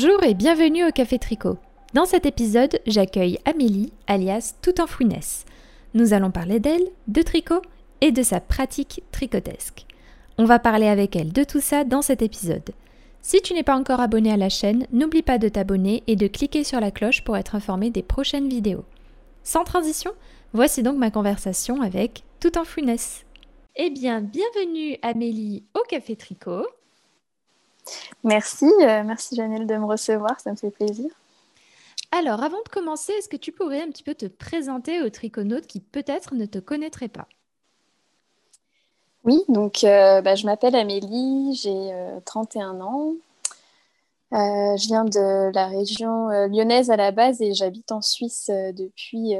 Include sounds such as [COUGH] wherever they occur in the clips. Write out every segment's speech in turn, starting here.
Bonjour et bienvenue au Café Tricot. Dans cet épisode, j'accueille Amélie, alias Tout en Fouinesse. Nous allons parler d'elle, de tricot et de sa pratique tricotesque. On va parler avec elle de tout ça dans cet épisode. Si tu n'es pas encore abonné à la chaîne, n'oublie pas de t'abonner et de cliquer sur la cloche pour être informé des prochaines vidéos. Sans transition, voici donc ma conversation avec Tout en Fouinesse. Eh bien, bienvenue Amélie au Café Tricot. Merci, euh, merci Janelle de me recevoir, ça me fait plaisir. Alors, avant de commencer, est-ce que tu pourrais un petit peu te présenter aux triconautes qui peut-être ne te connaîtraient pas? Oui, donc euh, bah, je m'appelle Amélie, j'ai 31 euh, ans. Euh, je viens de la région euh, lyonnaise à la base et j'habite en Suisse euh, depuis,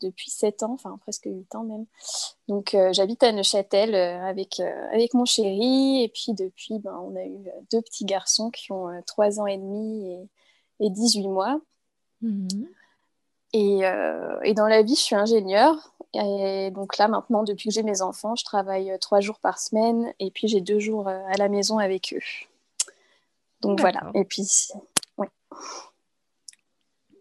depuis 7 ans, enfin presque 8 ans même. Donc j'habite à Neuchâtel avec, avec mon chéri et puis depuis, ben, on a eu deux petits garçons qui ont 3 ans et demi et, et 18 mois. Mhm. Et, et, dans la vie, je suis ingénieure. Et donc là, maintenant, depuis que j'ai mes enfants, je travaille trois jours par semaine et puis j'ai deux jours à la maison avec eux. Donc voilà. Et puis, oui.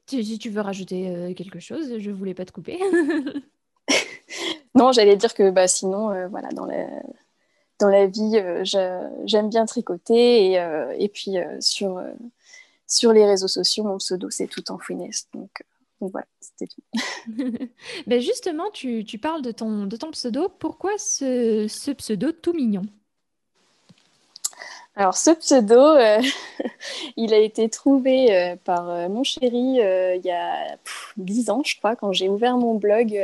Si, tu veux rajouter euh, quelque chose, je voulais pas te couper. [LAUGHS] [LAUGHS] non, j'allais dire que bah, sinon, euh, voilà, dans la, dans la vie, euh, j'aime bien tricoter. Et, et puis sur, sur les réseaux sociaux, mon pseudo, c'est tout en fouinesse. Donc, donc voilà, c'était tout. [LAUGHS] ben justement, tu, tu, parles de ton, de ton pseudo. Pourquoi ce, ce pseudo tout mignon? Alors, ce pseudo, euh, [LAUGHS] il a été trouvé euh, par euh, mon chéri il y a 10 ans, je crois, quand j'ai ouvert mon blog.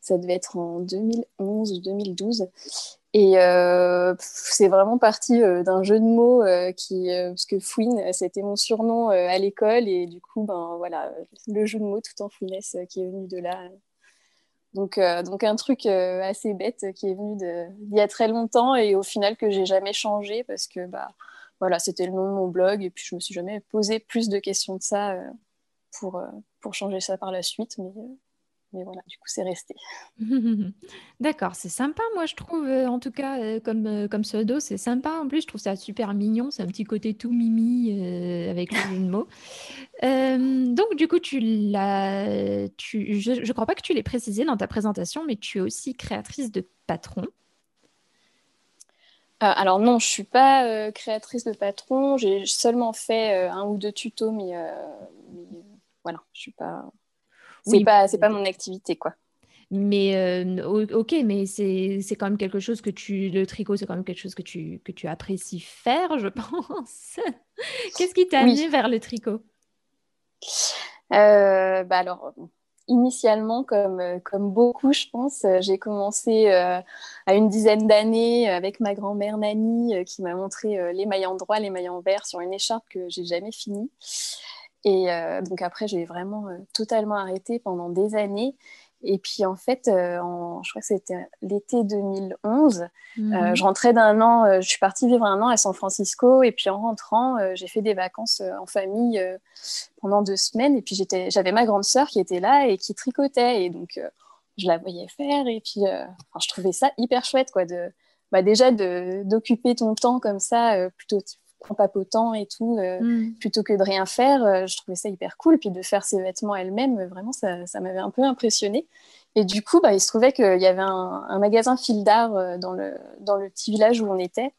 ça devait être en 2011 ou 2012. Et c'est vraiment parti d'un jeu de mots qui, parce que Fouine, c'était mon surnom à l'école. Et du coup, ben voilà, le jeu de mots tout en fouinesse qui est venu de là. Donc, euh, donc un truc euh, assez bête qui est venu d'il y a très longtemps et au final que j'ai jamais changé parce que bah, voilà, c'était le nom de mon blog et puis je me suis jamais posé plus de questions de ça euh, pour, pour changer ça par la suite. Mais mais voilà, du coup, c'est resté. [LAUGHS] D'accord, c'est sympa, moi, je trouve, euh, en tout cas, euh, comme, euh, comme pseudo, c'est sympa. En plus, je trouve ça super mignon. C'est un petit côté tout mimi avec le jeu de mots. donc, du coup, tu l'as, tu, je ne crois pas que tu l'aies précisé dans ta présentation, mais tu es aussi créatrice de patron. alors non, je suis pas créatrice de patron. J'ai seulement fait un ou deux tutos, mais, mais voilà, je suis pas c'est oui, pas, c'est pas mon activité, quoi. Mais euh, ok, mais c'est, c'est quand même quelque chose que tu, le tricot, c'est quand même quelque chose que tu, que tu apprécies faire, je [LAUGHS] pense. Qu'est-ce qui t'a amené vers le tricot? Euh, bah alors, initialement, comme, comme beaucoup, je pense, j'ai commencé euh, à une dizaine d'années avec ma grand-mère Nani qui m'a montré les mailles en droit, les mailles en vert sur une écharpe que j'ai jamais finie. Et euh, donc après, j'ai vraiment euh, totalement arrêté pendant des années. Et puis en fait, euh, en, je crois que c'était l'été 2011, mhm. je rentrais d'un an, je suis partie vivre un an à San Francisco. Et puis en rentrant, j'ai fait des vacances en famille pendant deux semaines. Et puis j'avais ma grande sœur qui était là et qui tricotait. Et donc je la voyais faire. Et puis je trouvais ça hyper chouette, quoi, de, bah, déjà d'occuper ton temps comme ça, plutôt en papotant et tout, euh, mm. plutôt que de rien faire. Euh, je trouvais ça hyper cool. Puis de faire ses vêtements elle-même, euh, vraiment, ça, ça m'avait un peu impressionné. Et du coup, bah, il se trouvait qu'il y avait un, un magasin fil d'art dans, le, dans le petit village où on était.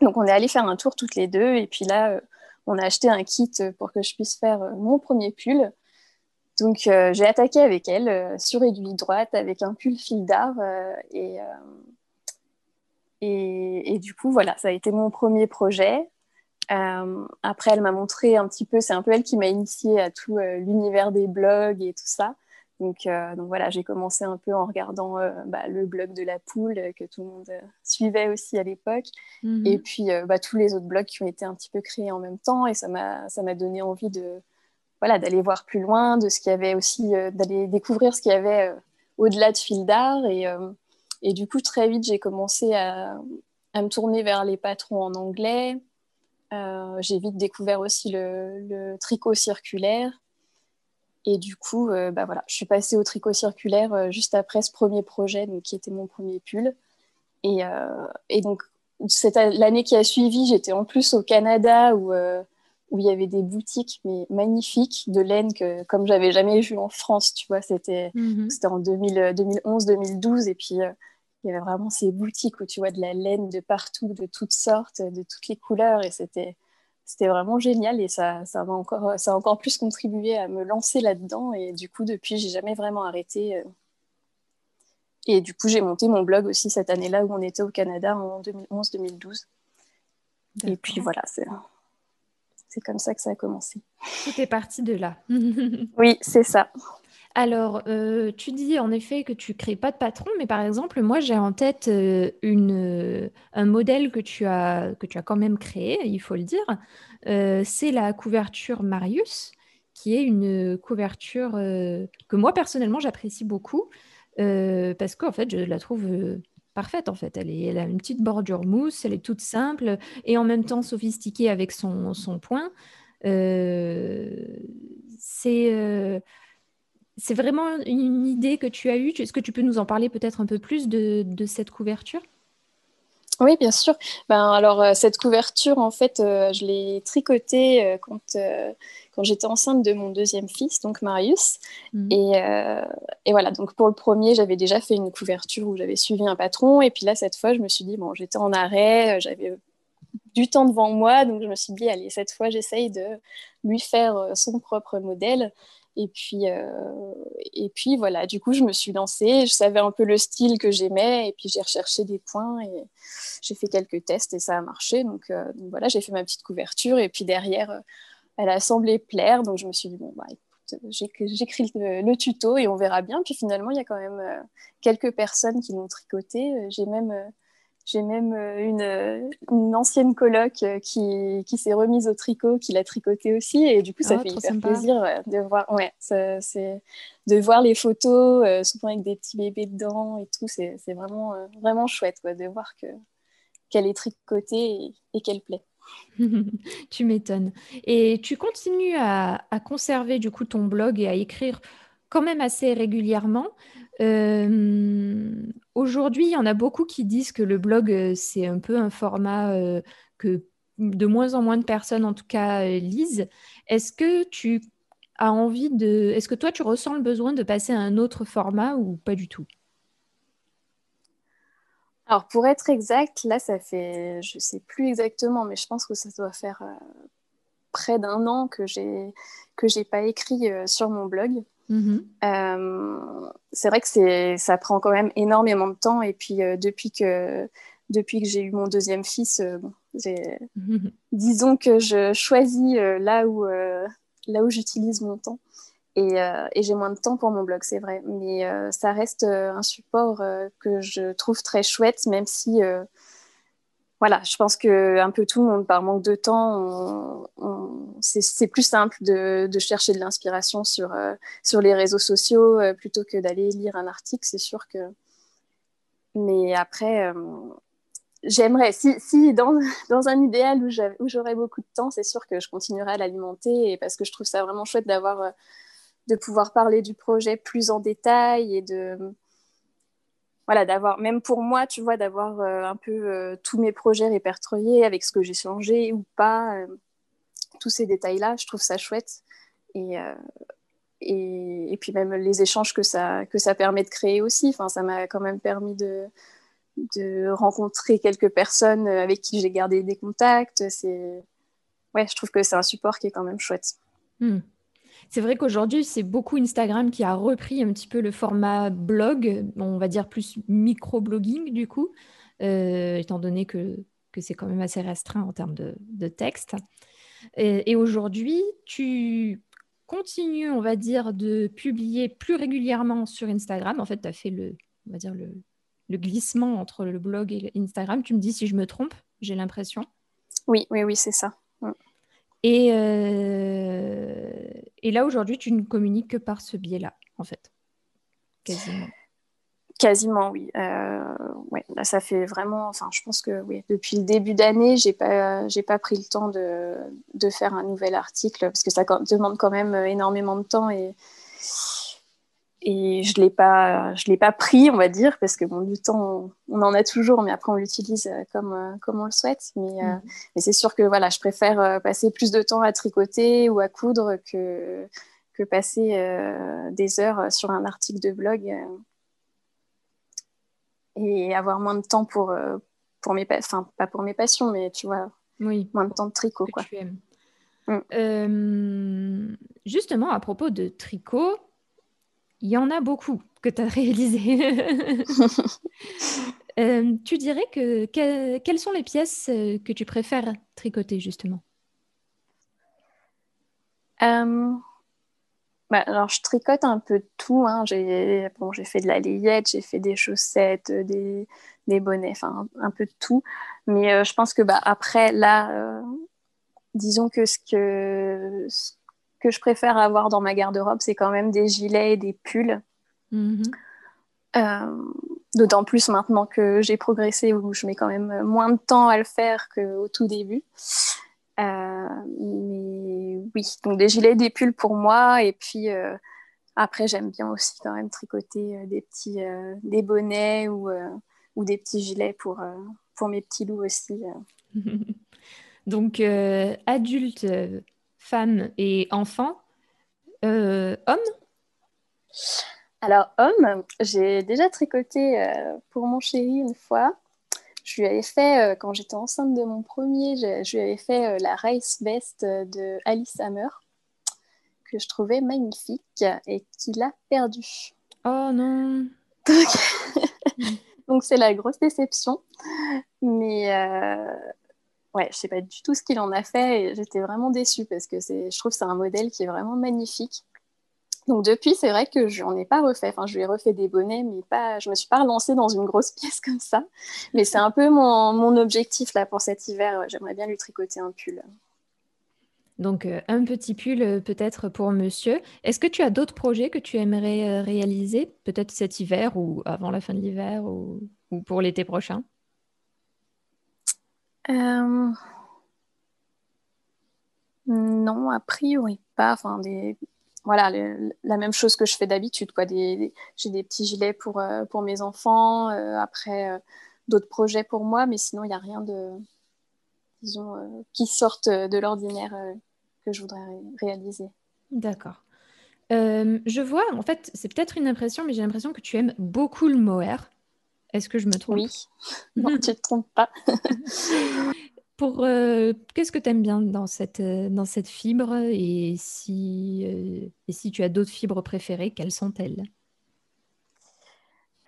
Donc, on est allé faire un tour toutes les deux. Et puis là, on a acheté un kit pour que je puisse faire mon premier pull. Donc, j'ai attaqué avec elle sur aiguille droite avec un pull fil d'art. et, et, et, du coup, voilà, ça a été mon premier projet. Euh, après, elle m'a montré un petit peu, c'est un peu elle qui m'a initié à tout euh, l'univers des blogs et tout ça. Donc, euh, donc voilà, j'ai commencé un peu en regardant bah, le blog de la poule que tout le monde suivait aussi à l'époque. Mhm. Et puis bah, tous les autres blogs qui ont été un petit peu créés en même temps. Et ça m'a donné envie de voilà, d'aller voir plus loin, de ce qu'il y avait aussi, d'aller découvrir ce qu'il y avait au-delà de fil d'art. Et, et, du coup, très vite, j'ai commencé à, à, me tourner vers les patrons en anglais. Euh, j'ai vite découvert aussi le, tricot circulaire. Et du coup, euh, bah voilà, je suis passée au tricot circulaire euh, juste après ce premier projet, donc, qui était mon premier pull. Et, et donc, l'année qui a suivi, j'étais en plus au Canada où, où il y avait des boutiques mais magnifiques de laine que comme j'avais jamais vu en France, tu vois, c'était c'était en 2011 2012 et puis il y avait vraiment ces boutiques où tu vois de la laine de partout, de toutes sortes, de toutes les couleurs et c'était c'était vraiment génial et ça ça m'a encore ça a encore plus contribué à me lancer là-dedans et du coup depuis j'ai jamais vraiment arrêté euh. et du coup j'ai monté mon blog aussi cette année-là où on était au Canada en 2011-2012 et puis voilà c'est c'est comme ça que ça a commencé. Tout est parti de là. oui, c'est ça. Alors, euh, tu dis en effet que tu crées pas de patron, mais par exemple, moi j'ai en tête euh, une, euh, un modèle que tu, as, que tu as quand même créé, il faut le dire. c'est la couverture Marius, qui est une couverture que moi personnellement j'apprécie beaucoup, parce qu'en fait je la trouve parfaite en fait. Elle, est, elle a une petite bordure mousse, elle est toute simple et en même temps sophistiquée avec son, son point. C'est c'est vraiment une idée que tu as eue. Est-ce que tu peux nous en parler peut-être un peu plus de, de cette couverture? Oui, bien sûr. Ben, alors, euh, cette couverture, en fait, je l'ai tricotée quand, quand j'étais enceinte de mon deuxième fils, donc Marius. Mhm. Et, euh, et, voilà, donc pour le premier, j'avais déjà fait une couverture où j'avais suivi un patron. Et puis là, cette fois, je me suis dit, bon, j'étais en arrêt, euh, j'avais du temps devant moi, donc je me suis dit, allez, cette fois, j'essaye de lui faire euh, son propre modèle. Et puis, et puis voilà, du coup, je me suis lancée, je savais un peu le style que j'aimais, et puis j'ai recherché des points, et j'ai fait quelques tests, et ça a marché. Donc, donc voilà, j'ai fait ma petite couverture, et puis derrière, elle a semblé plaire, donc je me suis dit, bon, bah, j'écris le, tuto et on verra bien. Puis finalement, il y a quand même euh, quelques personnes qui l'ont tricoté. Euh, j'ai même, euh, j'ai même une, une, ancienne coloc qui, qui s'est remise au tricot, qui l'a tricoté aussi. Et du coup, ça ah, fait hyper plaisir de voir, ouais, c'est, de voir les photos, souvent avec des petits bébés dedans et tout. C'est, vraiment, vraiment chouette quoi, de voir que, qu'elle est tricotée et qu'elle plaît. [LAUGHS] tu m'étonnes. Et tu continues à, conserver du coup ton blog et à écrire quand même assez régulièrement. Euh, aujourd'hui, il y en a beaucoup qui disent que le blog, euh, c'est un peu un format euh, que de moins en moins de personnes, en tout cas, lisent. Est-ce que tu as envie de... Est-ce que toi, tu ressens le besoin de passer à un autre format ou pas du tout? Alors, pour être exact, là, ça fait, je ne sais plus exactement, mais je pense que ça doit faire près d'un an que j'ai que j'ai pas écrit sur mon blog. Mm-hmm. Euh, c'est vrai que ça prend quand même énormément de temps. Et puis, depuis que depuis que j'ai eu mon deuxième fils, mm-hmm. disons que je choisis là où là où j'utilise mon temps. Euh, et, j'ai moins de temps pour mon blog, c'est vrai. Mais euh, ça reste euh, un support que je trouve très chouette, même si, voilà, je pense que un peu tout le monde, par manque de temps, c'est plus simple de, chercher de l'inspiration sur, sur les réseaux sociaux plutôt que d'aller lire un article, c'est sûr que. Mais après, j'aimerais, si, si dans, [LAUGHS] dans, un idéal où j'aurais beaucoup de temps, c'est sûr que je continuerai à l'alimenter parce que je trouve ça vraiment chouette d'avoir de pouvoir parler du projet plus en détail et de voilà d'avoir même pour moi tu vois d'avoir euh, un peu euh, tous mes projets répertoriés avec ce que j'ai changé ou pas euh, tous ces détails là je trouve ça chouette. Et, et, et puis même les échanges que ça que ça permet de créer aussi. Enfin ça m'a quand même permis de de rencontrer quelques personnes avec qui j'ai gardé des contacts. C'est ouais je trouve que c'est un support qui est quand même chouette. Hmm. C'est vrai qu'aujourd'hui, c'est beaucoup Instagram qui a repris un petit peu le format blog, on va dire plus micro-blogging du coup, euh, étant donné que, c'est quand même assez restreint en termes de, texte. Et, aujourd'hui, tu continues, on va dire, de publier plus régulièrement sur Instagram. En fait, tu as fait le, on va dire, le, le glissement entre le blog et Instagram. Tu me dis si je me trompe, j'ai l'impression. Oui, oui, oui, c'est ça. Et, euh, et là, aujourd'hui, tu ne communiques que par ce biais-là, en fait. Quasiment. Quasiment, oui. Euh, ouais, là, ça fait vraiment. Enfin, je pense que oui, depuis le début d'année, j'ai pas, j'ai pas pris le temps de, de, faire un nouvel article parce que ça demande quand même énormément de temps et et je l'ai pas, je l'ai pas pris, on va dire, parce que bon, du temps, on, en a toujours, mais après on l'utilise comme, comme on le souhaite. Mais, mm. mais c'est sûr que voilà, je préfère passer plus de temps à tricoter ou à coudre que, que passer des heures sur un article de blog et avoir moins de temps pour, pour mes, enfin pas pour mes passions, mais tu vois, oui. moins de temps de tricot, quoi. Mm. Euh, justement, à propos de tricot, il y en a beaucoup que tu as [LAUGHS] réalisé. [LAUGHS] Euh, tu dirais que, quelles sont les pièces euh, que tu préfères tricoter justement? Bah, alors, je tricote un peu de tout. Hein. J'ai bon, fait de la layette, j'ai fait des chaussettes, des, des bonnets, enfin un, peu de tout. Mais je pense que bah, après, là, disons que ce que, que je préfère avoir dans ma garde-robe, c'est quand même des gilets et des pulls. Mm-hmm. Euh, d'autant plus maintenant que j'ai progressé, où je mets quand même moins de temps à le faire qu'au tout début. Euh, mais oui, donc des gilets et des pulls pour moi. Et puis euh, après, j'aime bien aussi quand même tricoter des petits des bonnets ou, ou des petits gilets pour, pour mes petits loups aussi. [LAUGHS] Donc, euh, femmes et enfants. Euh, hommes Alors, homme, j'ai déjà tricoté pour mon chéri une fois. Je lui avais fait, quand j'étais enceinte de mon premier, je, lui avais fait la race vest de Alice Hammer, que je trouvais magnifique et qu'il a perdu. Oh non [LAUGHS] Donc, c'est la grosse déception. Mais ouais, je sais pas du tout ce qu'il en a fait et j'étais vraiment déçue parce que je trouve que c'est un modèle qui est vraiment magnifique. Donc depuis, c'est vrai que je n'en ai pas refait. Enfin, je lui ai refait des bonnets, mais pas, je me suis pas relancée dans une grosse [LAUGHS] pièce comme ça. Mais c'est un peu mon, mon, objectif là pour cet hiver. J'aimerais bien lui tricoter un pull. Donc euh, un petit pull euh, peut-être pour monsieur. Est-ce que tu as d'autres projets que tu aimerais euh, réaliser, peut-être cet hiver ou avant la fin de l'hiver ou pour l'été prochain? Euh, non, a priori pas. Enfin. Voilà, la même chose que je fais d'habitude. J'ai des petits gilets pour, euh, mes enfants, euh, après d'autres projets pour moi, mais sinon, il n'y a rien de, disons, qui sorte de l'ordinaire que je voudrais réaliser. D'accord. je vois, en fait, c'est peut-être une impression, mais j'ai l'impression que tu aimes beaucoup le mohair. Est-ce que je me trompe? Oui, non, [LAUGHS] tu ne te trompes pas. [LAUGHS] Pour euh, qu'est-ce que tu aimes bien dans cette, euh, dans cette fibre? Et si, euh, et si tu as d'autres fibres préférées, quelles sont-elles?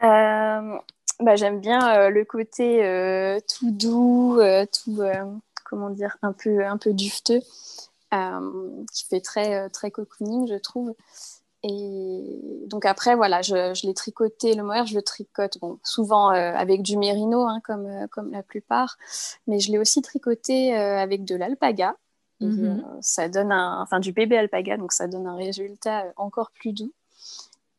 Bah, J'aime bien le côté tout doux, tout comment dire, un peu, un peu dufteux, qui fait très, très cocooning, je trouve. Et donc après, voilà, je, je l'ai tricoté, le mohair, je le tricote bon, souvent euh, avec du mérino, hein, comme, euh, comme la plupart, mais je l'ai aussi tricoté euh, avec de l'alpaga. Mhm. ça donne un, enfin du bébé alpaga, donc ça donne un résultat encore plus doux.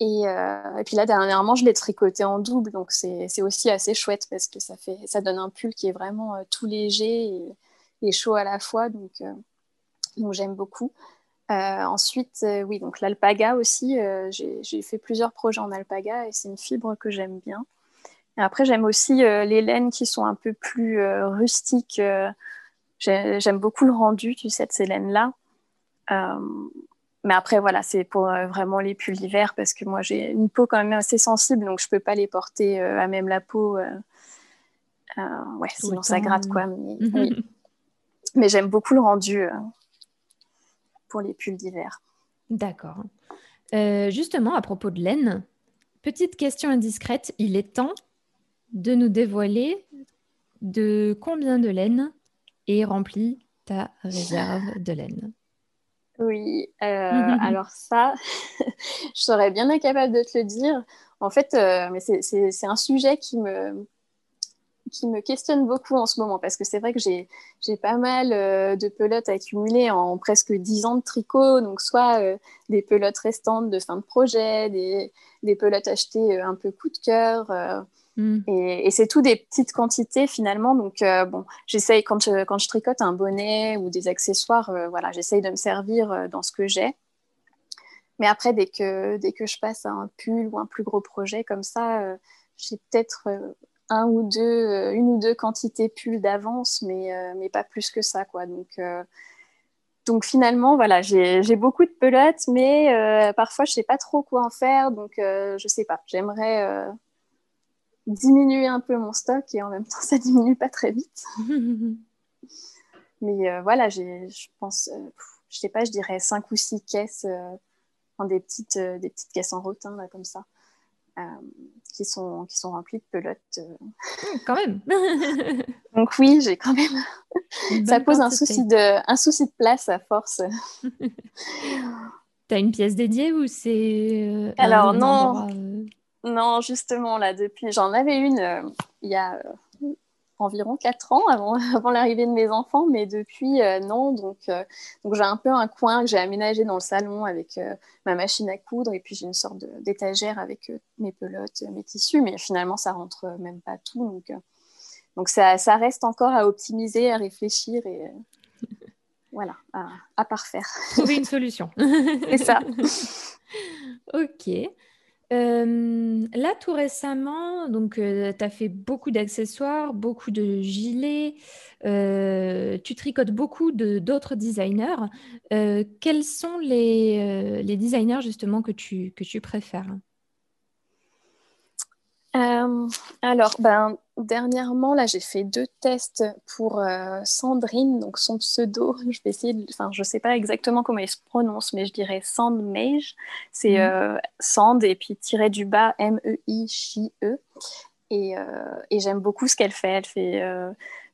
Et, et puis là, dernièrement, je l'ai tricoté en double, donc c'est aussi assez chouette parce que ça, fait, ça donne un pull qui est vraiment tout léger et, et, chaud à la fois, donc, donc j'aime beaucoup. Euh, ensuite, euh, oui, donc l'alpaga aussi, euh, j'ai fait plusieurs projets en alpaga et c'est une fibre que j'aime bien. Et après, j'aime aussi les laines qui sont un peu plus rustiques. j'aime beaucoup le rendu, tu sais, de ces laines-là. mais après, voilà, c'est pour vraiment les pulls d'hiver parce que moi, j'ai une peau quand même assez sensible, donc je ne peux pas les porter à même la peau. ouais, sinon ça gratte, quoi. Mais, [LAUGHS] mais j'aime beaucoup le rendu pour les pulls d'hiver. D'accord. Euh, justement, à propos de laine, petite question indiscrète, il est temps de nous dévoiler de combien de laine est remplie ta réserve de laine. Oui, euh, [LAUGHS] alors ça, [LAUGHS] je serais bien incapable de te le dire. En fait, euh, mais c'est un sujet qui me, qui me questionne beaucoup en ce moment parce que c'est vrai que j'ai pas mal euh, de pelotes accumulées en presque 10 ans de tricot, donc soit euh, des pelotes restantes de fin de projet, des, des pelotes achetées euh, un peu coup de cœur. Mm. Et, et c'est tout des petites quantités finalement. Donc bon, j'essaye quand je, quand je tricote un bonnet ou des accessoires, voilà, j'essaye de me servir dans ce que j'ai. mais après, dès que, dès que je passe à un pull ou un plus gros projet comme ça, j'ai peut-être un ou deux, une ou deux quantités pull d'avance, mais, mais pas plus que ça. Quoi. Donc, donc finalement, voilà, j'ai beaucoup de pelotes, mais parfois, je ne sais pas trop quoi en faire. Donc, je ne sais pas. J'aimerais diminuer un peu mon stock et en même temps, [LAUGHS] ça diminue pas très vite. [LAUGHS] Mais euh, voilà, je pense, euh, je sais pas, je dirais 5 ou 6 caisses, euh, des, petites, des petites caisses en rotin, là, comme ça, qui, sont, qui sont remplies de pelotes. Quand même [LAUGHS] Donc oui, j'ai quand même... [LAUGHS] ça pose un souci, de, un souci de place à force. [LAUGHS] T'as une pièce dédiée ou c'est... Alors non, non, justement, là, depuis, j'en avais une euh, il y a euh, environ 4 ans avant, [LAUGHS] avant l'arrivée de mes enfants, mais depuis, euh, non. Donc, donc j'ai un peu un coin que j'ai aménagé dans le salon avec ma machine à coudre et puis j'ai une sorte d'étagère avec mes pelotes, mes tissus, mais finalement, ça rentre même pas tout. Donc, donc ça, ça, reste encore à optimiser, à réfléchir et voilà, à, à parfaire. Trouver une solution. [LAUGHS] C'est ça. [LAUGHS] ok. Euh, là, tout récemment, donc, euh, tu as fait beaucoup d'accessoires, beaucoup de gilets, euh, tu tricotes beaucoup de d'autres designers. quels sont les, les designers justement que tu, que tu préfères? Euh, alors, ben, dernièrement, là, j'ai fait deux tests pour euh, Sandrine, donc son pseudo. [LAUGHS] Je vais essayer, enfin, je sais pas exactement comment il se prononce, mais je dirais Sandmage. C'est mhm. euh, Sand et puis tiré du bas M-E-I-J-E. E. Et, et j'aime beaucoup ce qu'elle fait. Elle fait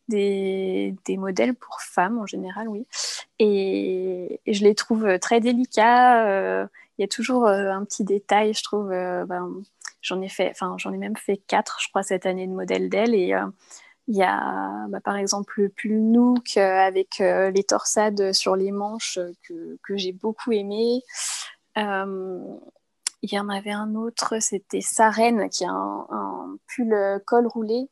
des, des, modèles pour femmes en général, oui. Et, je les trouve très délicats. Il y a toujours un petit détail, je trouve. Ben, J'en ai fait, enfin, j'en ai même fait quatre, je crois, cette année de modèles d'elle. Et euh, il y a, bah, par exemple, le pull Nook euh, avec euh, les torsades sur les manches que, que j'ai beaucoup aimé. il y en avait un autre, c'était Sarène, qui a un, pull col roulé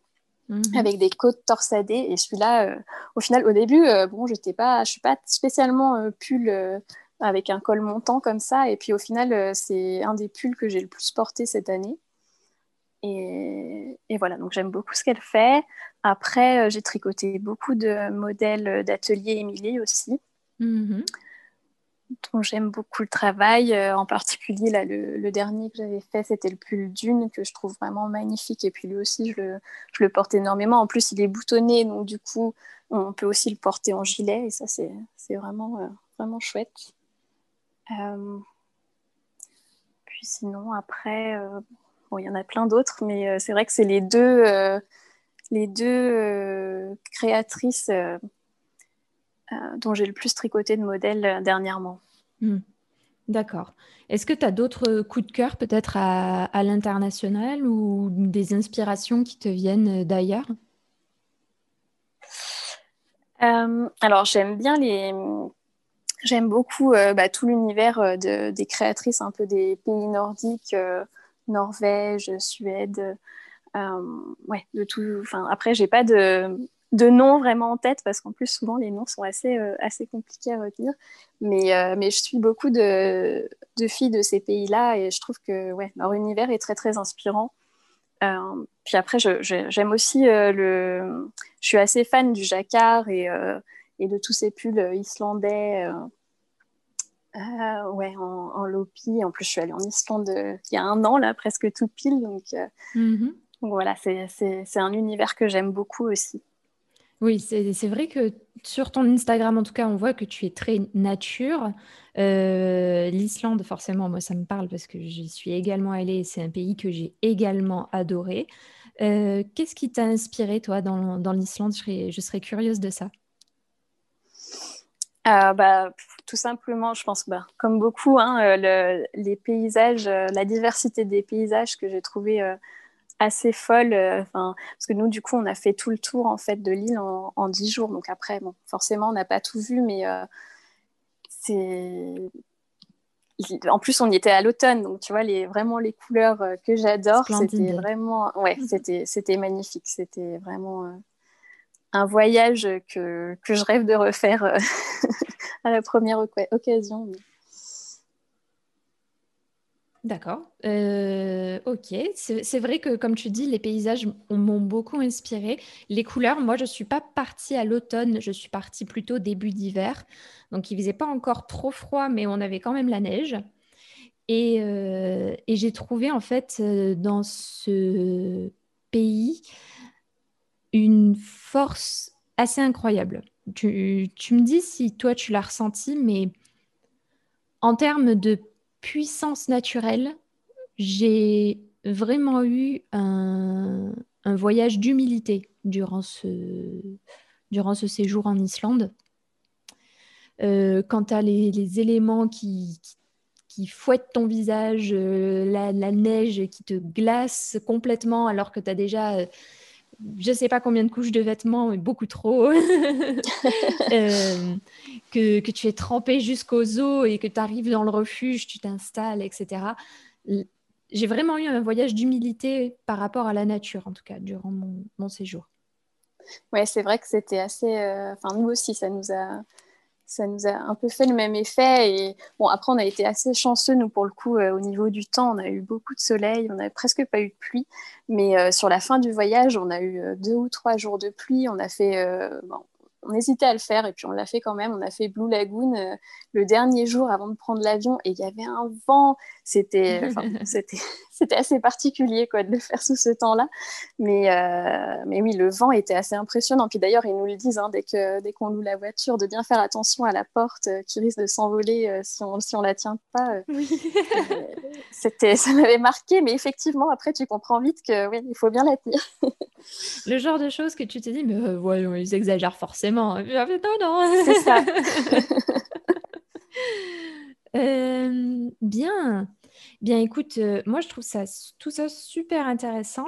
mhm. avec des côtes torsadées. Et celui-là, au final, au début, bon, je suis pas spécialement pull avec un col montant comme ça. Et puis au final, c'est un des pulls que j'ai le plus porté cette année. Et, voilà, donc j'aime beaucoup ce qu'elle fait. Après, euh, j'ai tricoté beaucoup de modèles d'atelier Émilie aussi, mm-hmm. dont j'aime beaucoup le travail. Euh, en particulier, là, le, dernier que j'avais fait, c'était le pull d'une, que je trouve vraiment magnifique. Et puis lui aussi, je le, je le, porte énormément. En plus, il est boutonné, donc du coup, on peut aussi le porter en gilet. Et ça, c'est vraiment, euh, vraiment chouette. Puis sinon, après, il y en a plein d'autres, mais euh, c'est vrai que c'est les deux, euh, les deux euh, créatrices dont j'ai le plus tricoté de modèles dernièrement. Hmm. D'accord. Est-ce que tu as d'autres coups de cœur peut-être à, à l'international ou des inspirations qui te viennent d'ailleurs? Alors j'aime bien les... J'aime beaucoup bah, tout l'univers des créatrices un peu des pays nordiques. Norvège, Suède, euh, ouais, de tout. Enfin, après, j'ai pas de, de nom vraiment en tête parce qu'en plus souvent les noms sont assez, euh, assez compliqués à retenir. Mais, euh, mais je suis beaucoup de, de filles de ces pays-là et je trouve que ouais, leur univers est très très inspirant. puis après, j'aime aussi le. Je suis assez fan du jacquard et, et de tous ces pulls islandais. Euh, ouais, en, en, Lopi. En plus, je suis allée en Islande euh, il y a un an, là, presque tout pile. Donc, euh, voilà, c'est un univers que j'aime beaucoup aussi. Oui, c'est vrai que sur ton Instagram, en tout cas, on voit que tu es très nature. L'Islande, forcément, moi, ça me parle parce que j'y suis également allée. C'est un pays que j'ai également adoré. Qu'est-ce qui t'a inspiré, toi, dans, dans l'Islande? Je je serais curieuse de ça. Euh, bah, tout simplement, je pense, bah, comme beaucoup, hein, euh, les paysages, euh, la diversité des paysages que j'ai trouvé assez folle. parce que nous, du coup, on a fait tout le tour en fait de l'île en, dix jours. Donc après, bon, forcément, on n'a pas tout vu, mais c'est en plus, on y était à l'automne, donc tu vois, les, vraiment les couleurs que j'adore, c'était vraiment, ouais, c'était, c'était magnifique, c'était vraiment un voyage que, que, je rêve de refaire euh, [LAUGHS] à la première occasion. D'accord. Euh, ok. C'est vrai que, comme tu dis, les paysages m'ont beaucoup inspiré. Les couleurs, moi, je ne suis pas partie à l'automne, je suis partie plutôt début d'hiver. Donc, il ne faisait pas encore trop froid, mais on avait quand même la neige. Et, euh, j'ai trouvé, en fait, dans ce pays, une force assez incroyable. Tu, tu me dis si toi, tu l'as ressenti, mais en termes de puissance naturelle, j'ai vraiment eu un, voyage d'humilité durant ce, durant ce séjour en Islande. Euh, quant à les, éléments qui, qui, fouettent ton visage, euh, la, neige qui te glace complètement alors que tu as déjà euh, je ne sais pas combien de couches de vêtements, mais beaucoup trop, [LAUGHS] euh, que, tu es trempé jusqu'aux os et que tu arrives dans le refuge, tu t'installes, etc. J'ai vraiment eu un voyage d'humilité par rapport à la nature, en tout cas, durant mon, séjour. Ouais, c'est vrai que c'était assez. Euh, enfin, nous aussi, ça nous a ça nous a un peu fait le même effet. Et bon, après, on a été assez chanceux, nous, pour le coup, euh, au niveau du temps. On a eu beaucoup de soleil, on n'a presque pas eu de pluie. Mais euh, sur la fin du voyage, on a eu euh, deux ou trois jours de pluie. On a fait, on hésitait à le faire et puis on l'a fait quand même. On a fait Blue Lagoon euh, le dernier jour avant de prendre l'avion et il y avait un vent. C'était, [LAUGHS] c'était, c'était assez particulier quoi de le faire sous ce temps-là. Mais, euh, mais oui, le vent était assez impressionnant. Puis d'ailleurs, ils nous le disent hein, dès, que, dès qu'on loue la voiture, de bien faire attention à la porte euh, qui risque de s'envoler si on si on la tient pas. c'était, ça m'avait marqué, mais effectivement, après, tu comprends vite que oui, il faut bien la tenir. le genre de choses que tu te dis, mais voyons, ils exagèrent forcément non, non. C'est ça. [LAUGHS] Euh, bien. Bien, écoute, euh, moi, je trouve ça, tout ça super intéressant.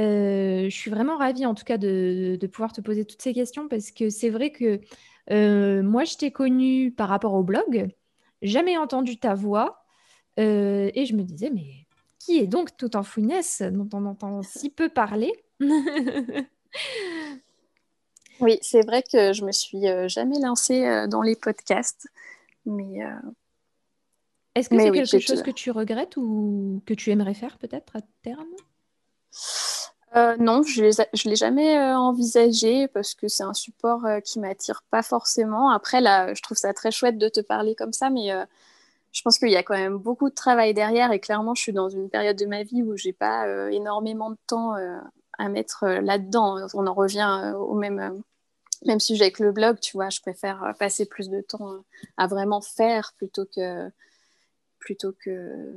Euh, je suis vraiment ravie, en tout cas, de, pouvoir te poser toutes ces questions parce que c'est vrai que moi, je t'ai connue par rapport au blog, jamais entendu ta voix et je me disais, mais qui est donc tout en fouinesse dont on entend si peu parler? [LAUGHS] Oui, c'est vrai que je me suis euh, jamais lancée euh, dans les podcasts, mais. Euh, Est-ce que c'est quelque chose que tu regrettes ou que tu aimerais faire peut-être à terme? Non, je ne l'ai jamais envisagé parce que c'est un support qui m'attire pas forcément. Après, là, je trouve ça très chouette de te parler comme ça, mais je pense qu'il y a quand même beaucoup de travail derrière et clairement, je suis dans une période de ma vie où j'ai pas énormément de temps à mettre là-dedans. On en revient au même, même sujet avec le blog, tu vois, je préfère euh, passer plus de temps euh, à vraiment faire plutôt que, plutôt que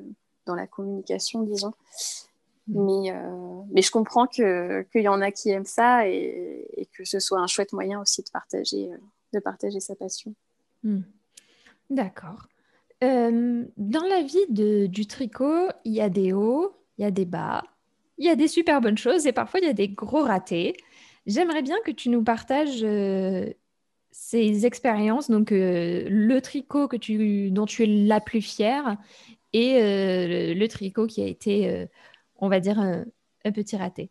dans la communication, disons. Mm. Mais, euh, mais je comprends qu'il y en a qui aiment ça et, que ce soit un chouette moyen aussi de partager, de partager sa passion. Mm. D'accord. dans la vie de, du tricot, il y a des hauts, il y a des bas, il y a des super bonnes choses et parfois il y a des gros ratés. J'aimerais bien que tu nous partages euh, ces expériences, donc euh, le tricot dont tu es la plus fière et euh, le, tricot qui a été, on va dire, un, petit raté.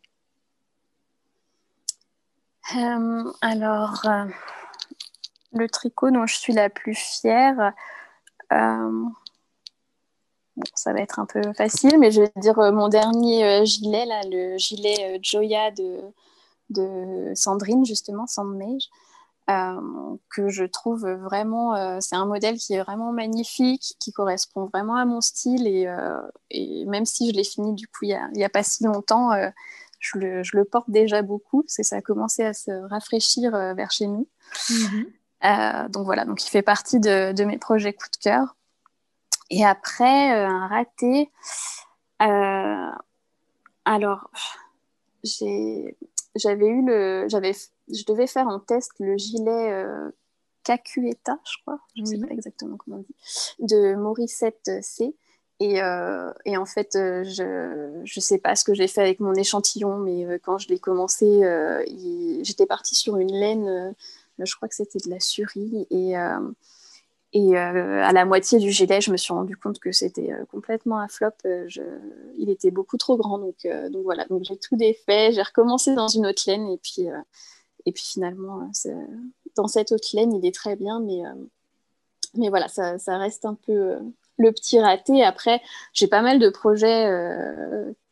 alors, le tricot dont je suis la plus fière, ça va être un peu facile, mais je vais dire mon dernier gilet, là, le gilet Joya de de Sandrine, justement, Sandmage, euh, que je trouve vraiment, euh, c'est un modèle qui est vraiment magnifique, qui correspond vraiment à mon style et, euh, même si je l'ai fini du coup il n'y a, pas si longtemps, je le, porte déjà beaucoup parce que ça a commencé à se rafraîchir vers chez nous. Mhm. donc voilà, donc il fait partie de, de, mes projets coup de cœur. Et après, un raté. alors, j'ai j'avais eu le, j'avais, je devais faire en test le gilet euh, Kakueta, je crois, je ne sais pas exactement comment on dit, de Morissette C. Et, euh, et, en fait, euh, je ne sais pas ce que j'ai fait avec mon échantillon, mais euh, quand je l'ai commencé, j'étais partie sur une laine, je crois que c'était de la surie, et, et euh, à la moitié du gilet, je me suis rendu compte que c'était euh, complètement un flop. Euh, il était beaucoup trop grand. Donc, voilà, donc j'ai tout défait. J'ai recommencé dans une autre laine. Et puis, et puis finalement, dans cette autre laine, il est très bien. Mais, mais voilà, ça reste un peu le petit raté. Après, j'ai pas mal de projets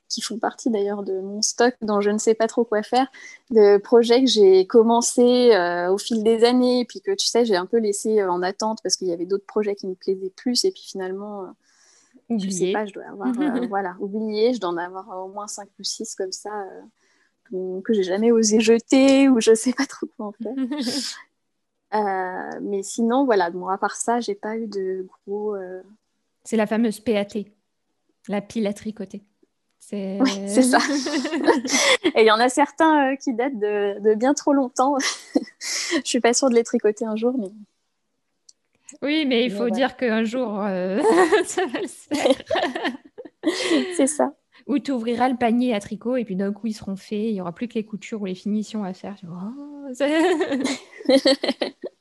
qui font partie d'ailleurs de mon stock dont je ne sais pas trop quoi faire, de projets que j'ai commencé euh, au fil des années, et puis que tu sais, j'ai un peu laissé euh, en attente parce qu'il y avait d'autres projets qui me plaisaient plus, et puis finalement, euh, je sais pas, je dois avoir, [LAUGHS] voilà, oublié, je dois en avoir au moins 5 ou 6 comme ça, que j'ai jamais osé jeter, [LAUGHS] ou je sais pas trop quoi en faire. [LAUGHS] mais sinon, voilà, bon, à part ça, j'ai pas eu de gros. C'est la fameuse PAT, la pile à tricoter. C'est ça. [LAUGHS] Et il y en a certains euh, qui datent de, bien trop longtemps. [LAUGHS] Je suis pas sûre de les tricoter un jour, mais. Oui, mais il faut dire qu'un jour, euh, [LAUGHS] ça va le faire. C'est ça. Ou tu ouvriras le panier à tricot et puis d'un coup, ils seront faits. Il n'y aura plus que les coutures ou les finitions à faire. Oh,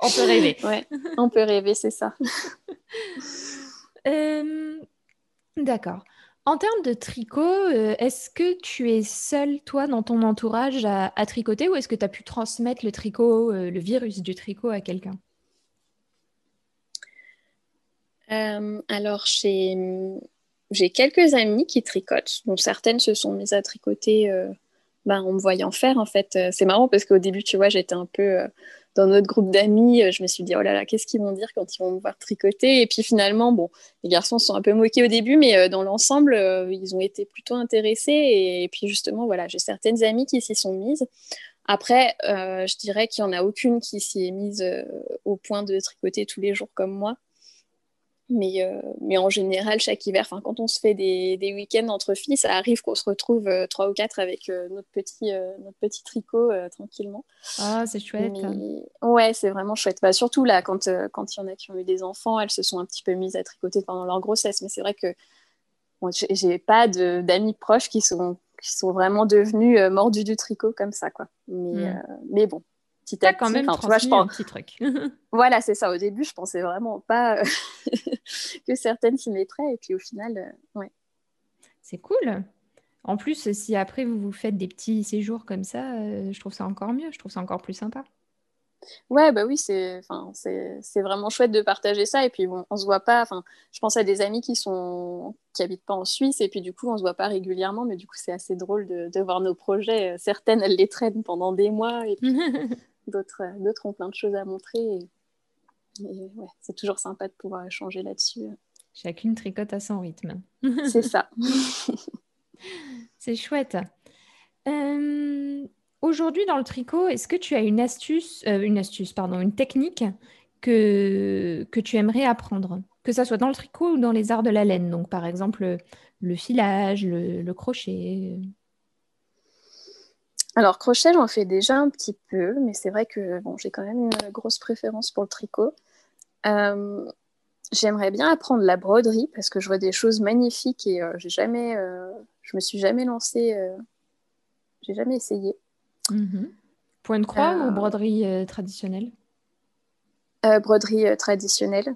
on peut rêver. Ouais, on peut rêver, c'est ça. Euh, d'accord. En termes de tricot, euh, est-ce que tu es seule, toi, dans ton entourage à, tricoter ou est-ce que tu as pu transmettre le tricot, euh, le virus du tricot à quelqu'un? Euh, Alors, j'ai quelques amis qui tricotent. Certaines se sont mises à tricoter ben, en me voyant faire, en fait. C'est marrant parce qu'au début, tu vois, j'étais un peu dans notre groupe d'amis, euh, je me suis dit, oh là là, qu'est-ce qu'ils vont dire quand ils vont me voir tricoter? Et puis finalement, bon, les garçons sont un peu moqués au début, mais euh, dans l'ensemble, euh, ils ont été plutôt intéressés. Et, puis justement, voilà, j'ai certaines amies qui s'y sont mises. Après, je dirais qu'il n'y en a aucune qui s'y est mise au point de tricoter tous les jours comme moi. Mais, euh, mais en général, chaque hiver, quand on se fait des, des week-ends entre filles, ça arrive qu'on se retrouve euh, trois ou quatre avec euh, notre, petit, notre petit tricot tranquillement. Ah, c'est chouette. Ouais, c'est vraiment chouette. Bah, surtout là, quand il quand y en a qui ont eu des enfants, elles se sont un petit peu mises à tricoter pendant leur grossesse. Mais c'est vrai que bon, j'ai pas d'amis proches qui sont, qui sont vraiment devenus mordus du tricot comme ça. Quoi. Mais, hmm. mais bon, petit à quand même tu vois, je pense... un petit truc. [LAUGHS] [LAUGHS] voilà, c'est ça. Au début, je pensais vraiment pas euh, [LAUGHS] que certaines s'y mettraient. Et puis au final, euh, ouais. C'est cool. En plus, si après vous vous faites des petits séjours comme ça, euh, je trouve ça encore mieux. Je trouve ça encore plus sympa. Ouais, bah oui, c'est, c'est, vraiment chouette de partager ça. Et puis, bon, on se voit pas. Enfin, je pense à des amis qui sont qui habitent pas en Suisse, et puis du coup, on se voit pas régulièrement. Mais du coup, c'est assez drôle de, de voir nos projets. Certaines, elles les traînent pendant des mois, et puis d'autres, d'autres ont plein de choses à montrer. Et, ouais, c'est toujours sympa de pouvoir échanger là-dessus. Chacune tricote à son rythme. [LAUGHS] c'est ça. [LAUGHS] c'est chouette. Euh, aujourd'hui, dans le tricot, est-ce que tu as une astuce, euh, une astuce, pardon, une technique que, que tu aimerais apprendre? Que ça soit dans le tricot ou dans les arts de la laine. Donc, par exemple, le, filage, le crochet. Alors, crochet, j'en fais déjà un petit peu, mais c'est vrai que bon, j'ai quand même une grosse préférence pour le tricot. Euh, j'aimerais bien apprendre la broderie parce que je vois des choses magnifiques et euh, j'ai jamais, euh, je me suis jamais lancée, j'ai jamais essayé. Mhm. Point de croix ou broderie traditionnelle? Broderie traditionnelle.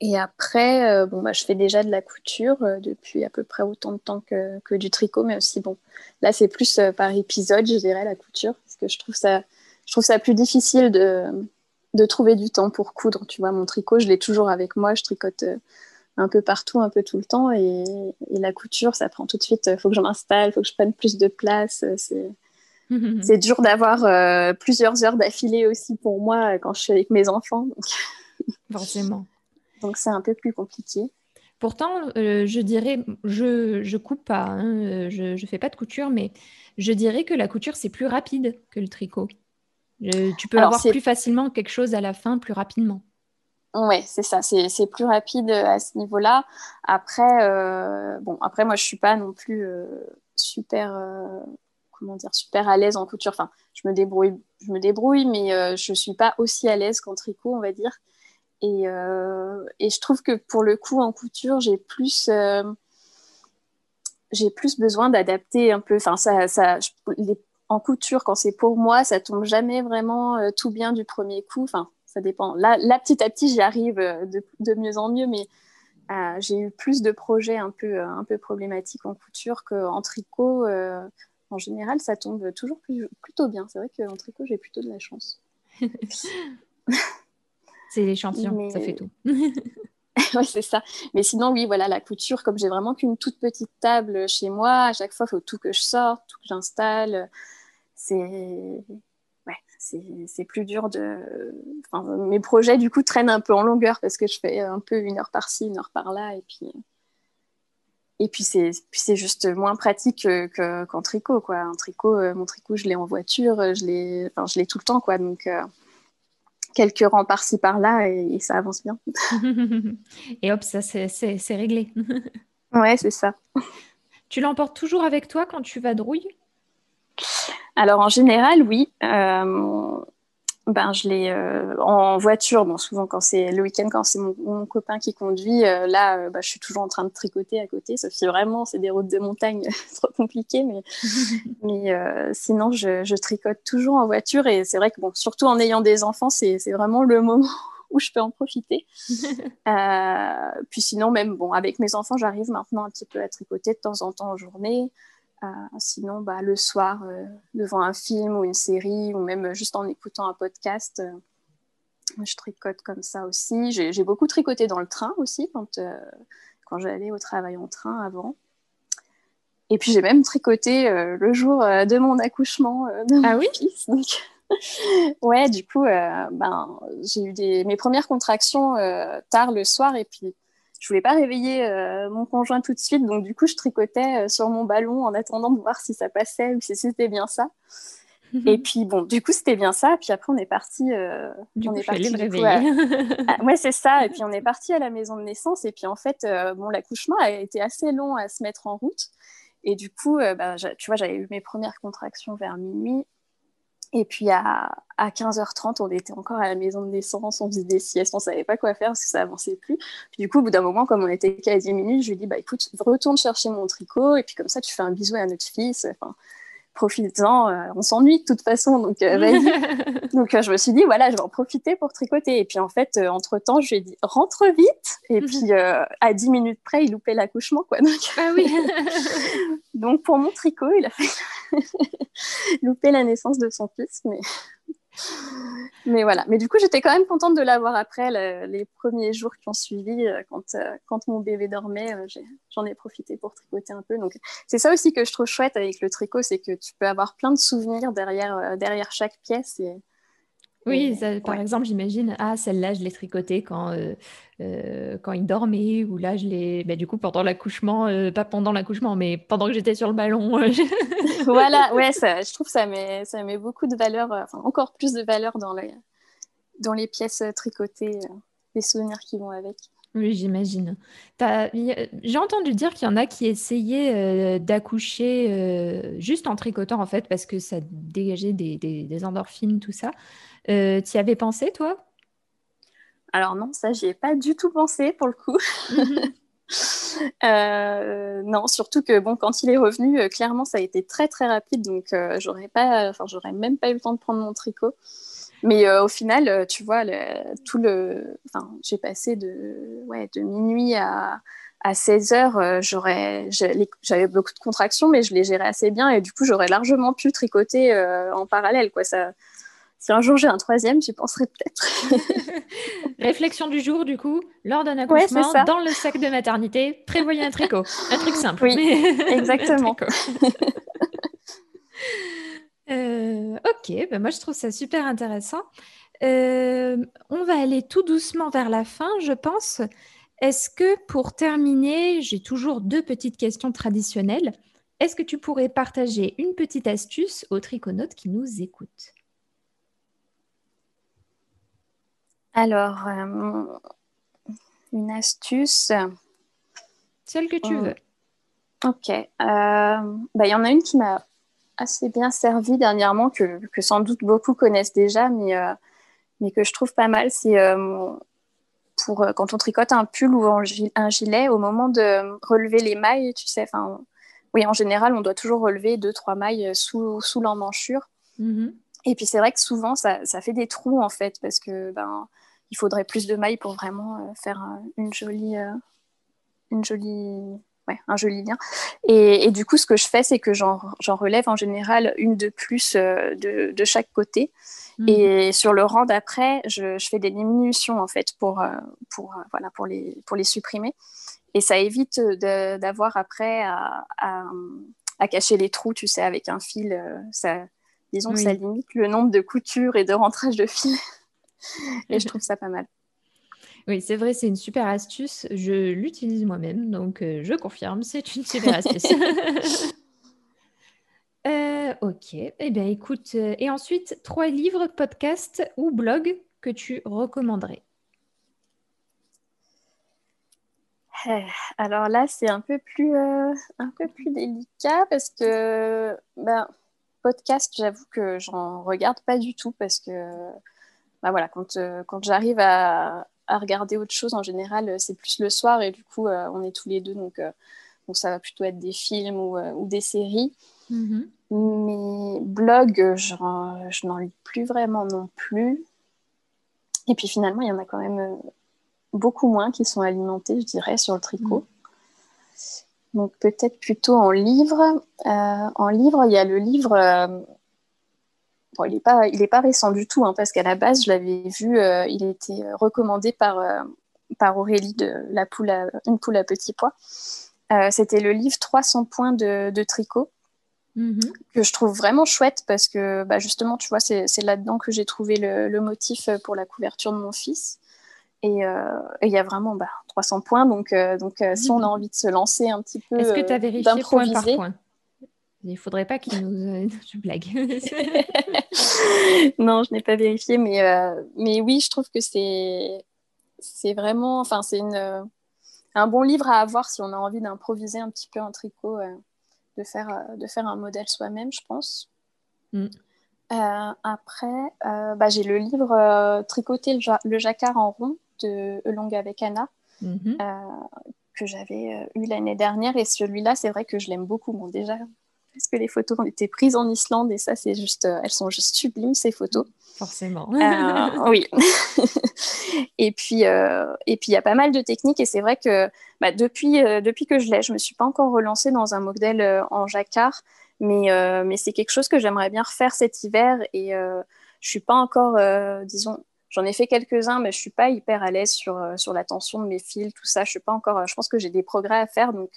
Et après, euh, bon, bah, je fais déjà de la couture euh, depuis à peu près autant de temps que, que du tricot, mais aussi, bon, là, c'est plus euh, par épisode, je dirais, la couture, parce que je trouve ça, je trouve ça plus difficile de, de trouver du temps pour coudre. Tu vois, mon tricot, je l'ai toujours avec moi, je tricote un peu partout, un peu tout le temps, et, et la couture, ça prend tout de suite, il faut que je m'installe, il faut que je prenne plus de place, c'est... [LAUGHS] c'est dur d'avoir plusieurs heures d'affilée aussi pour moi quand je suis avec mes enfants. Forcément. Donc c'est un peu plus compliqué. Pourtant, euh, je dirais, je, je coupe pas, hein, euh, je ne fais pas de couture, mais je dirais que la couture, c'est plus rapide que le tricot. tu peux avoir plus facilement quelque chose à la fin, plus rapidement. Oui, c'est ça, c'est plus rapide euh, à ce niveau-là. Après, bon, après, moi, je ne suis pas non plus super, comment dire, super à l'aise en couture. Enfin, je me débrouille, je me débrouille mais je ne suis pas aussi à l'aise qu'en tricot, on va dire. Et, euh, et, je trouve que pour le coup, en couture, j'ai plus, euh, plus besoin d'adapter un peu. Enfin, ça, en couture, quand c'est pour moi, ça tombe jamais vraiment euh, tout bien du premier coup. Enfin, ça dépend. Là, petit à petit, j'y arrive de, de, mieux en mieux, mais j'ai eu plus de projets un peu, un peu problématiques en couture qu'en tricot. en général, ça tombe toujours plutôt bien. C'est vrai qu'en tricot, j'ai plutôt de la chance. [LAUGHS] C'est l'échantillon, ça fait tout. [LAUGHS] [LAUGHS] oui, c'est ça. Mais sinon, oui, voilà, la couture, comme j'ai vraiment qu'une toute petite table chez moi, à chaque fois, il faut tout que je sorte, tout que j'installe. C'est c'est plus dur de. Enfin, mes projets, du coup, traînent un peu en longueur parce que je fais un peu une heure par-ci, une heure par-là. Et puis, et puis c'est juste moins pratique qu'en tricot. Quoi. Un tricot, euh, mon tricot, je l'ai en voiture, je l'ai enfin, tout le temps. Quoi. Donc, euh, quelques rangs par-ci, par-là et, ça avance bien. [LAUGHS] et hop, ça, c'est réglé. [LAUGHS] ouais, c'est ça. [LAUGHS] Tu l'emportes toujours avec toi quand tu vas drouille alors en général, oui. Euh, ben, je l'ai euh, en voiture. Bon, souvent quand c'est le week-end, quand c'est mon, copain qui conduit, euh, là, bah, je suis toujours en train de tricoter à côté. Sauf si vraiment c'est des routes de montagne [LAUGHS] trop compliquées, mais, [LAUGHS] mais sinon je, tricote toujours en voiture. Et c'est vrai que bon, surtout en ayant des enfants, c'est vraiment le moment [LAUGHS] où je peux en profiter. puis sinon, même bon, avec mes enfants, j'arrive maintenant un petit peu à tricoter de temps en temps en journée. Euh, sinon, bah, le soir, euh, devant un film ou une série, ou même juste en écoutant un podcast, euh, je tricote comme ça aussi. J'ai beaucoup tricoté dans le train aussi, quand, quand j'allais au travail en train avant. Et puis j'ai même tricoté le jour de mon accouchement de ah oui? fils. [LAUGHS] ouais, du coup, ben, j'ai eu des... mes premières contractions tard le soir et puis je voulais pas réveiller euh, mon conjoint tout de suite, donc du coup, je tricotais euh, sur mon ballon en attendant de voir si ça passait ou si c'était bien ça. [LAUGHS] Et puis bon, du coup, c'était bien ça. Puis après, on est parti. Euh, du on coup, est parti. Le réveiller. Ah, [LAUGHS] ouais, c'est ça. Et puis on est parti à la maison de naissance. Et puis en fait, bon, l'accouchement a été assez long à se mettre en route. Et du coup, bah, tu vois, j'avais eu mes premières contractions vers minuit. Et puis à, à, 15h30, on était encore à la maison de naissance, on faisait des siestes, on savait pas quoi faire parce que ça avançait plus. Puis du coup, au bout d'un moment, comme on était qu'à 10 minutes, je lui ai dit bah écoute, retourne chercher mon tricot et puis comme ça, tu fais un bisou à notre fils. Enfin, profites-en, euh, on s'ennuie de toute façon, donc euh, vas-y. [LAUGHS] donc euh, je me suis dit, voilà, je vais en profiter pour tricoter. Et puis en fait, entre-temps, je lui ai dit, rentre vite. Et mhm. puis à 10 minutes près, il loupait l'accouchement. Quoi. Donc, ah oui. [LAUGHS] donc pour mon tricot, il a fait [LAUGHS] louper la naissance de son fils. Mais [LAUGHS] mais voilà. Mais du coup, j'étais quand même contente de l'avoir après les premiers jours qui ont suivi. Euh, quand, euh, quand mon bébé dormait, euh, j'en ai, profité pour tricoter un peu. Donc, c'est ça aussi que je trouve chouette avec le tricot, c'est que tu peux avoir plein de souvenirs derrière, derrière chaque pièce. Et, oui, par exemple, j'imagine, ah, celle-là, je l'ai tricotée quand, euh, euh, quand il dormait, ou là, je l'ai, bah, du coup, pendant l'accouchement, euh, pas pendant l'accouchement, mais pendant que j'étais sur le ballon. [LAUGHS] voilà, ouais, ça, je trouve que ça met, ça met beaucoup de valeur, enfin, encore plus de valeur dans les, dans les pièces tricotées, les souvenirs qui vont avec. Oui, j'imagine. J'ai entendu dire qu'il y en a qui essayaient d'accoucher juste en tricotant, en fait, parce que ça dégageait des, des, des endorphines, tout ça. Euh, tu y avais pensé, toi? Alors non, ça, j'y ai pas du tout pensé pour le coup. Mhm. [LAUGHS] Euh, non, surtout que bon, quand il est revenu, euh, clairement, ça a été très très rapide, donc j'aurais pas, enfin, j'aurais même pas eu le temps de prendre mon tricot. Mais au final, tu vois, tout le, enfin, j'ai passé de, ouais, de minuit à, à 16 heures, j'aurais, j'avais beaucoup de contractions, mais je les gérais assez bien et du coup, j'aurais largement pu tricoter en parallèle, quoi. Ça, si un jour j'ai un troisième, j'y penserai peut-être. [LAUGHS] Réflexion du jour, du coup, lors d'un accouchement, dans le sac de maternité, prévoyez un tricot. Un truc simple. Oui, [LAUGHS] exactement. [LAUGHS] Euh, ok, ben moi je trouve ça super intéressant. Euh, on va aller tout doucement vers la fin, je pense. Est-ce que pour terminer, j'ai toujours deux petites questions traditionnelles. Est-ce que tu pourrais partager une petite astuce aux triconautes qui nous écoutent? Alors, euh, une astuce. Celle que tu euh, veux. Ok. Euh, bah, il y en a une qui m'a assez bien servi dernièrement, que, sans doute beaucoup connaissent déjà, mais, mais que je trouve pas mal. C'est pour quand on tricote un pull ou un gilet, au moment de relever les mailles, tu sais, enfin, oui, en général, on doit toujours relever deux, trois mailles sous, sous l'emmanchure. Mm-hmm. Et puis c'est vrai que souvent, ça, ça, fait des trous, en fait, parce que ben, il faudrait plus de mailles pour vraiment euh, faire une jolie, euh, une jolie un joli lien. Et, du coup, ce que je fais, c'est que j'en relève en général une de plus de, chaque côté. Hmm. Et sur le rang d'après, je, fais des diminutions en fait pour, pour, voilà, pour, les, pour les supprimer. Et ça évite d'avoir après à, à, cacher les trous, tu sais, avec un fil. Ça, disons que ça limite le nombre de coutures et de [LAUGHS] rentrages de fils. [LAUGHS] et je trouve ça pas mal. Oui, c'est vrai, c'est une super astuce. Je l'utilise moi-même, donc euh, je confirme, c'est une super astuce. [LAUGHS] [LAUGHS] Euh, ok, eh bien écoute, euh, et ensuite, trois livres, podcasts ou blogs que tu recommanderais? Alors là, c'est un peu plus, un peu plus délicat parce que ben, podcast, j'avoue que j'en regarde pas du tout parce que ben voilà, quand, quand j'arrive à, à regarder autre chose en général, euh, c'est plus le soir et du coup, euh, on est tous les deux, donc, euh, donc ça va plutôt être des films ou, ou des séries. Mm-hmm. Mais blog, je n'en lis plus vraiment non plus. Et puis finalement, il y en a quand même beaucoup moins qui sont alimentés, je dirais, sur le tricot. Mm. Donc peut-être plutôt en livre. en livre, il y a le livre il n'est pas, il est pas récent du tout, hein, parce qu'à la base, je l'avais vu, euh, il était recommandé par, euh, par Aurélie de la poule Une poule à petits pois. Euh, c'était le livre 300 points de, de tricot, mm-hmm. que je trouve vraiment chouette, parce que bah, justement, tu vois, c'est, là-dedans que j'ai trouvé le, le, motif pour la couverture de mon fils. Et il y a vraiment bah, 300 points, donc, donc si on a mm-hmm. envie de se lancer un petit peu, Est-ce que tu as vérifié point par point? Il ne faudrait pas qu'il nous. [LAUGHS] Je blague. [LAUGHS] non, je n'ai pas vérifié, mais, euh, mais oui, je trouve que c'est, c'est vraiment. Enfin, c'est une, un bon livre à avoir si on a envie d'improviser un petit peu un tricot, euh, de, faire, euh, de faire un modèle soi-même, je pense. Mm. après, bah, j'ai le livre Tricoter le, jacquard en rond de Elong avec Anna. Mm-hmm. que j'avais eu l'année dernière et celui-là c'est vrai que je l'aime beaucoup bon déjà parce que les photos ont été prises en Islande et ça, c'est juste, euh, elles sont juste sublimes ces photos. Forcément. Euh, [LAUGHS] oui. [LAUGHS] et puis, euh, et puis il y a pas mal de techniques et c'est vrai que bah, depuis, depuis que je l'ai, je me suis pas encore relancée dans un modèle en jacquard, mais, mais c'est quelque chose que j'aimerais bien refaire cet hiver et je suis pas encore, disons, J'en ai fait quelques-uns, mais je suis pas hyper à l'aise sur, sur la tension de mes fils, tout ça. Je suis pas encore. Je pense que j'ai des progrès à faire, donc,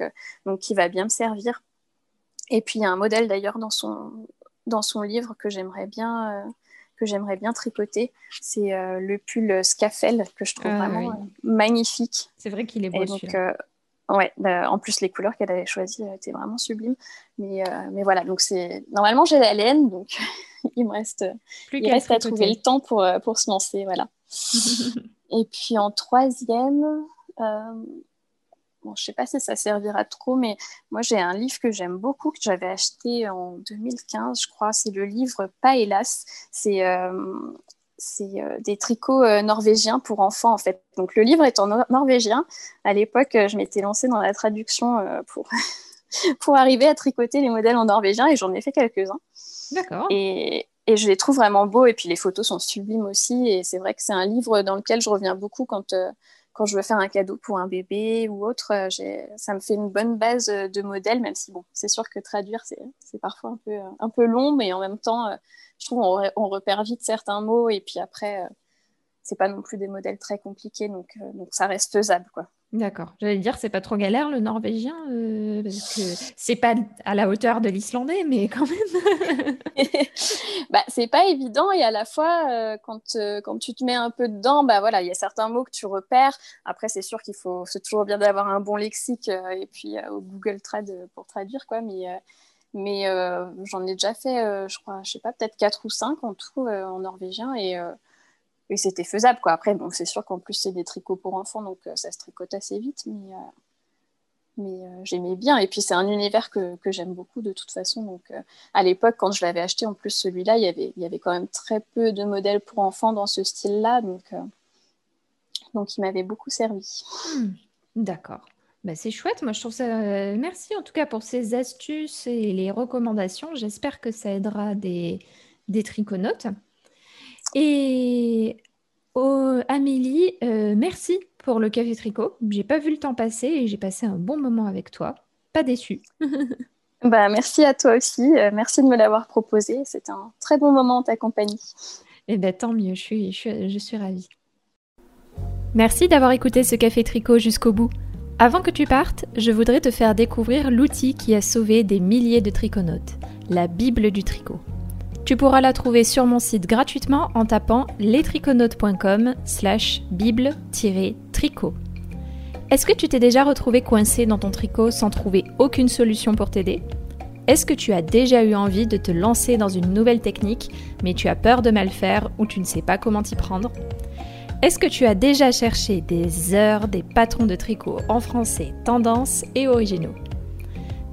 donc qui va bien me servir et puis il y a un modèle d'ailleurs dans son, dans son livre que j'aimerais bien, euh, que j'aimerais bien tricoter. C'est euh, le pull Scafel que je trouve ah vraiment euh, magnifique. C'est vrai qu'il est beau. donc, ouais, bah, en plus les couleurs qu'elle avait choisies étaient vraiment sublimes. Mais, mais voilà, donc c'est normalement j'ai la laine, donc [LAUGHS] il me reste, Plus il reste à trouver le temps pour, pour se lancer, voilà. [LAUGHS] Et puis en troisième, Bon, je sais pas si ça servira trop, mais moi j'ai un livre que j'aime beaucoup que j'avais acheté en 2015, je crois. C'est le livre Pas hélas. C'est euh, euh, des tricots euh, norvégiens pour enfants en fait. Donc le livre est en norvégien. À l'époque, je m'étais lancée dans la traduction pour [LAUGHS] pour arriver à tricoter les modèles en norvégien et j'en ai fait quelques-uns. D'accord. Et, et je les trouve vraiment beaux et puis les photos sont sublimes aussi et c'est vrai que c'est un livre dans lequel je reviens beaucoup quand quand je veux faire un cadeau pour un bébé ou autre, euh, ça me fait une bonne base euh, de modèle, même si bon, c'est sûr que traduire, c'est parfois un peu, euh, un peu long, mais en même temps, je trouve on, on repère vite certains mots et puis après, c'est pas non plus des modèles très compliqués, donc, donc ça reste faisable. Quoi. D'accord. J'allais dire, c'est pas trop galère le norvégien, euh, parce que c'est pas à la hauteur de l'islandais, mais quand même. [LAUGHS] bah, c'est pas évident et à la fois, euh, quand, euh, quand tu te mets un peu dedans, bah voilà, il y a certains mots que tu repères. Après, c'est sûr qu'il faut, c'est toujours bien d'avoir un bon lexique et puis au Google Trad pour traduire, quoi. Mais, mais j'en ai déjà fait, je crois, je sais pas, peut-être quatre ou cinq en tout en norvégien et et c'était faisable quoi. Après bon c'est sûr qu'en plus c'est des tricots pour enfants donc euh, ça se tricote assez vite mais euh, euh, j'aimais bien et puis c'est un univers que, j'aime beaucoup de toute façon donc à l'époque quand je l'avais acheté en plus celui-là il y avait y avait quand même très peu de modèles pour enfants dans ce style-là donc donc il m'avait beaucoup servi. Hmm. D'accord. Bah, c'est chouette, moi je trouve ça. Merci en tout cas pour ces astuces et les recommandations. J'espère que ça aidera des, des triconautes. Et oh, Amélie, euh, merci pour le café tricot. J'ai pas vu le temps passer et j'ai passé un bon moment avec toi. Pas déçu. [LAUGHS] bah, merci à toi aussi. Euh, merci de me l'avoir proposé. C'était un très bon moment en ta compagnie. Eh ben, tant mieux, je suis, je suis ravie. Merci d'avoir écouté ce café tricot jusqu'au bout. Avant que tu partes, je voudrais te faire découvrir l'outil qui a sauvé des milliers de triconautes, la Bible du tricot. Tu pourras la trouver sur mon site gratuitement en tapant lestriconautes.com slash bible-tricot. Est-ce que tu t'es déjà retrouvé coincé dans ton tricot sans trouver aucune solution pour t'aider? Est-ce que tu as déjà eu envie de te lancer dans une nouvelle technique mais tu as peur de mal faire ou tu ne sais pas comment t'y prendre? Est-ce que tu as déjà cherché des heures des patrons de tricot en français, tendance et originaux?